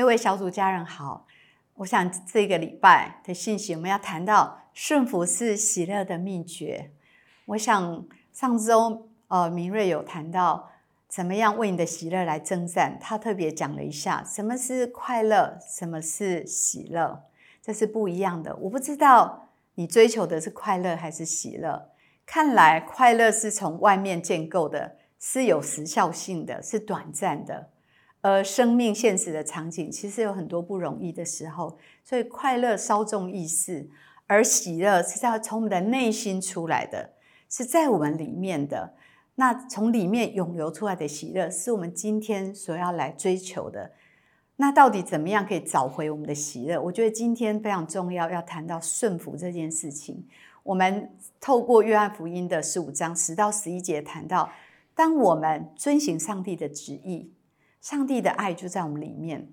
各位小组家人好，我想这个礼拜的信息我们要谈到顺服是喜乐的秘诀。我想上周呃明瑞有谈到怎么样为你的喜乐来征战，他特别讲了一下什么是快乐，什么是喜乐，这是不一样的。我不知道你追求的是快乐还是喜乐，看来快乐是从外面建构的，是有时效性的，是短暂的。而生命现实的场景，其实有很多不容易的时候，所以快乐稍纵易逝，而喜乐是要从我们的内心出来的，是在我们里面的。那从里面涌流出来的喜乐，是我们今天所要来追求的。那到底怎么样可以找回我们的喜乐？我觉得今天非常重要，要谈到顺服这件事情。我们透过约翰福音的十五章十到十一节谈到，当我们遵行上帝的旨意。上帝的爱就在我们里面。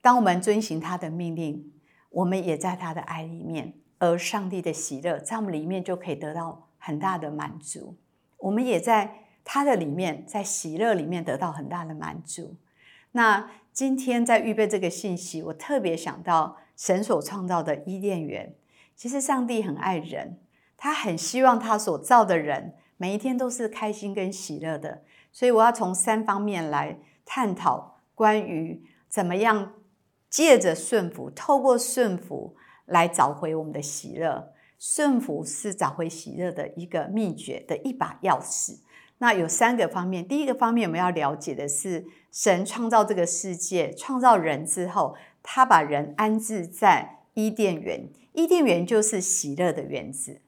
当我们遵行他的命令，我们也在他的爱里面，而上帝的喜乐在我们里面就可以得到很大的满足。我们也在他的里面，在喜乐里面得到很大的满足。那今天在预备这个信息，我特别想到神所创造的伊甸园。其实上帝很爱人，他很希望他所造的人每一天都是开心跟喜乐的。所以我要从三方面来。探讨关于怎么样借着顺服，透过顺服来找回我们的喜乐。顺服是找回喜乐的一个秘诀的一把钥匙。那有三个方面。第一个方面，我们要了解的是，神创造这个世界，创造人之后，他把人安置在伊甸园。伊甸园就是喜乐的园子，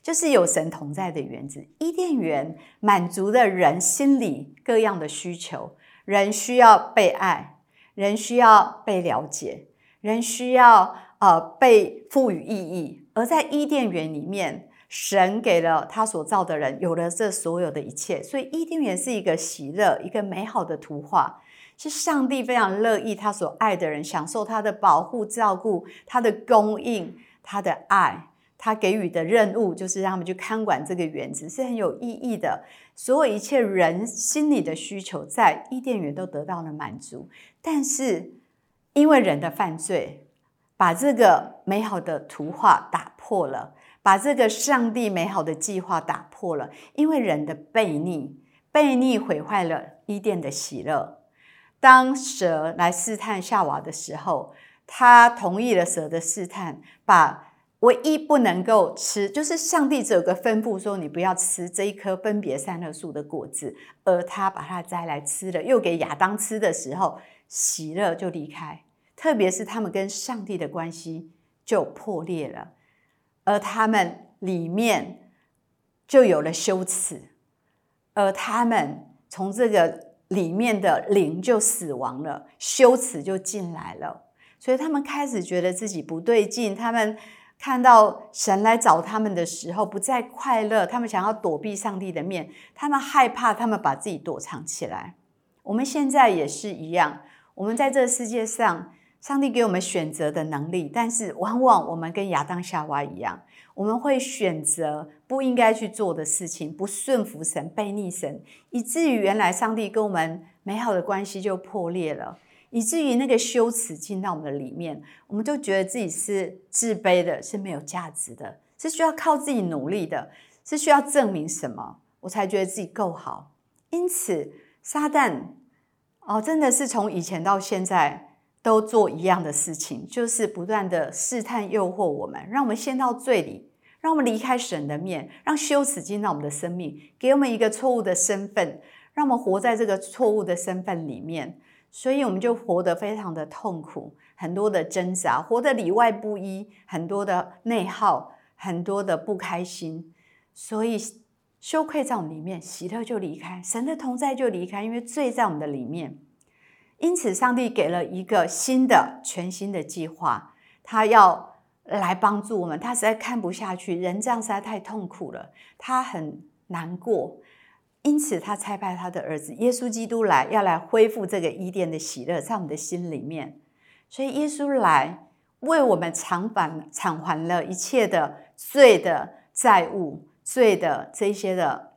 就是有神同在的园子。伊甸园满足了人心里各样的需求。人需要被爱，人需要被了解，人需要呃被赋予意义。而在伊甸园里面，神给了他所造的人有了这所有的一切，所以伊甸园是一个喜乐、一个美好的图画，是上帝非常乐意他所爱的人享受他的保护、照顾、他的供应、他的爱。他给予的任务就是让他们去看管这个园子，是很有意义的。所有一切人心里的需求，在伊甸园都得到了满足。但是因为人的犯罪，把这个美好的图画打破了，把这个上帝美好的计划打破了。因为人的悖逆，悖逆毁坏了伊甸的喜乐。当蛇来试探夏娃的时候，他同意了蛇的试探，把。唯一不能够吃，就是上帝只有个吩咐说，你不要吃这一颗分别三恶树的果子，而他把它摘来吃了，又给亚当吃的时候，喜乐就离开。特别是他们跟上帝的关系就破裂了，而他们里面就有了羞耻，而他们从这个里面的灵就死亡了，羞耻就进来了，所以他们开始觉得自己不对劲，他们。看到神来找他们的时候，不再快乐。他们想要躲避上帝的面，他们害怕，他们把自己躲藏起来。我们现在也是一样。我们在这个世界上，上帝给我们选择的能力，但是往往我们跟亚当夏娃一样，我们会选择不应该去做的事情，不顺服神，背逆神，以至于原来上帝跟我们美好的关系就破裂了。以至于那个羞耻进到我们的里面，我们就觉得自己是自卑的，是没有价值的，是需要靠自己努力的，是需要证明什么，我才觉得自己够好。因此，撒旦哦，真的是从以前到现在都做一样的事情，就是不断的试探、诱惑我们，让我们陷到罪里，让我们离开神的面，让羞耻进到我们的生命，给我们一个错误的身份，让我们活在这个错误的身份里面。所以我们就活得非常的痛苦，很多的挣扎，活得里外不一，很多的内耗，很多的不开心。所以羞愧在我们里面，喜乐就离开，神的同在就离开，因为罪在我们的里面。因此，上帝给了一个新的、全新的计划，他要来帮助我们。他实在看不下去，人这样实在太痛苦了，他很难过。因此，他差派他的儿子耶稣基督来，要来恢复这个伊甸的喜乐在我们的心里面。所以，耶稣来为我们偿还偿还了一切的罪的债务、罪的这些的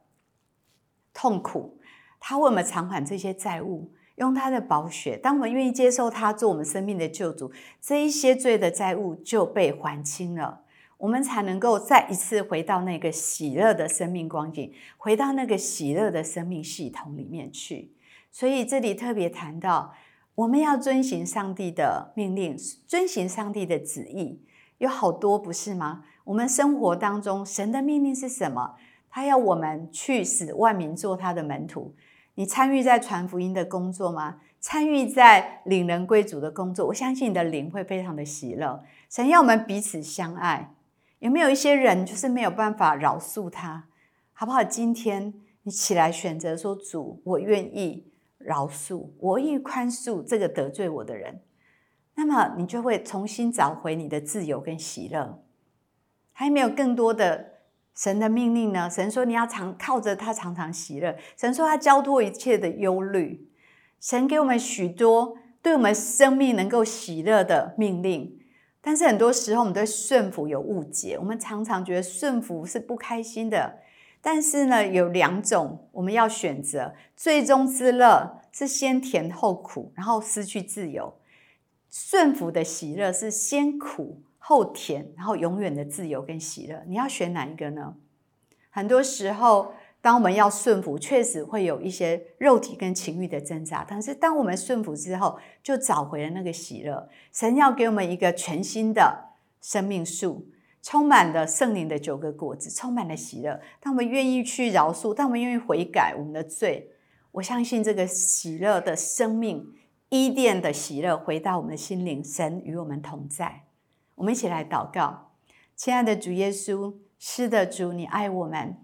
痛苦。他为我们偿还这些债务，用他的宝血。当我们愿意接受他做我们生命的救主，这一些罪的债务就被还清了。我们才能够再一次回到那个喜乐的生命光景，回到那个喜乐的生命系统里面去。所以这里特别谈到，我们要遵行上帝的命令，遵行上帝的旨意，有好多不是吗？我们生活当中，神的命令是什么？他要我们去使万民做他的门徒。你参与在传福音的工作吗？参与在领人归主的工作？我相信你的灵会非常的喜乐。神要我们彼此相爱。有没有一些人就是没有办法饶恕他，好不好？今天你起来选择说：“主，我愿意饶恕，我愿意宽恕这个得罪我的人。”那么你就会重新找回你的自由跟喜乐。还有没有更多的神的命令呢？神说你要常靠着他，常常喜乐。神说他交托一切的忧虑。神给我们许多对我们生命能够喜乐的命令。但是很多时候，我们对顺服有误解。我们常常觉得顺服是不开心的。但是呢，有两种我们要选择：最终之乐是先甜后苦，然后失去自由；顺服的喜乐是先苦后甜，然后永远的自由跟喜乐。你要选哪一个呢？很多时候。当我们要顺服，确实会有一些肉体跟情欲的挣扎。但是，当我们顺服之后，就找回了那个喜乐。神要给我们一个全新的生命树，充满了圣灵的九个果子，充满了喜乐。当我们愿意去饶恕，当我们愿意悔改我们的罪，我相信这个喜乐的生命，伊甸的喜乐回到我们的心灵。神与我们同在。我们一起来祷告，亲爱的主耶稣，是的，主，你爱我们。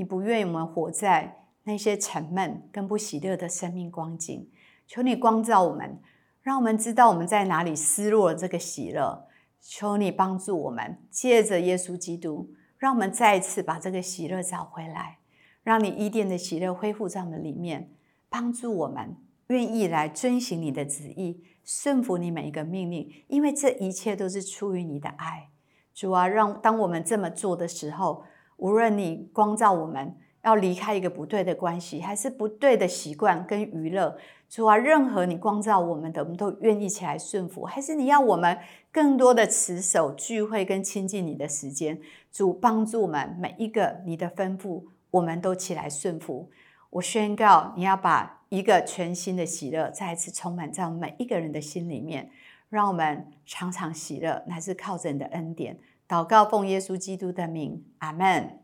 你不愿意我们活在那些沉闷跟不喜乐的生命光景，求你光照我们，让我们知道我们在哪里失落了这个喜乐。求你帮助我们，借着耶稣基督，让我们再一次把这个喜乐找回来，让你伊甸的喜乐恢复在我们里面，帮助我们愿意来遵行你的旨意，顺服你每一个命令，因为这一切都是出于你的爱。主啊，让当我们这么做的时候。无论你光照我们要离开一个不对的关系，还是不对的习惯跟娱乐，主啊，任何你光照我们的，我们都愿意起来顺服；还是你要我们更多的持守聚会跟亲近你的时间，主帮助我们每一个你的吩咐，我们都起来顺服。我宣告，你要把一个全新的喜乐再次充满在每一个人的心里面，让我们常常喜乐，乃是靠着你的恩典。祷告，奉耶稣基督的名，阿门。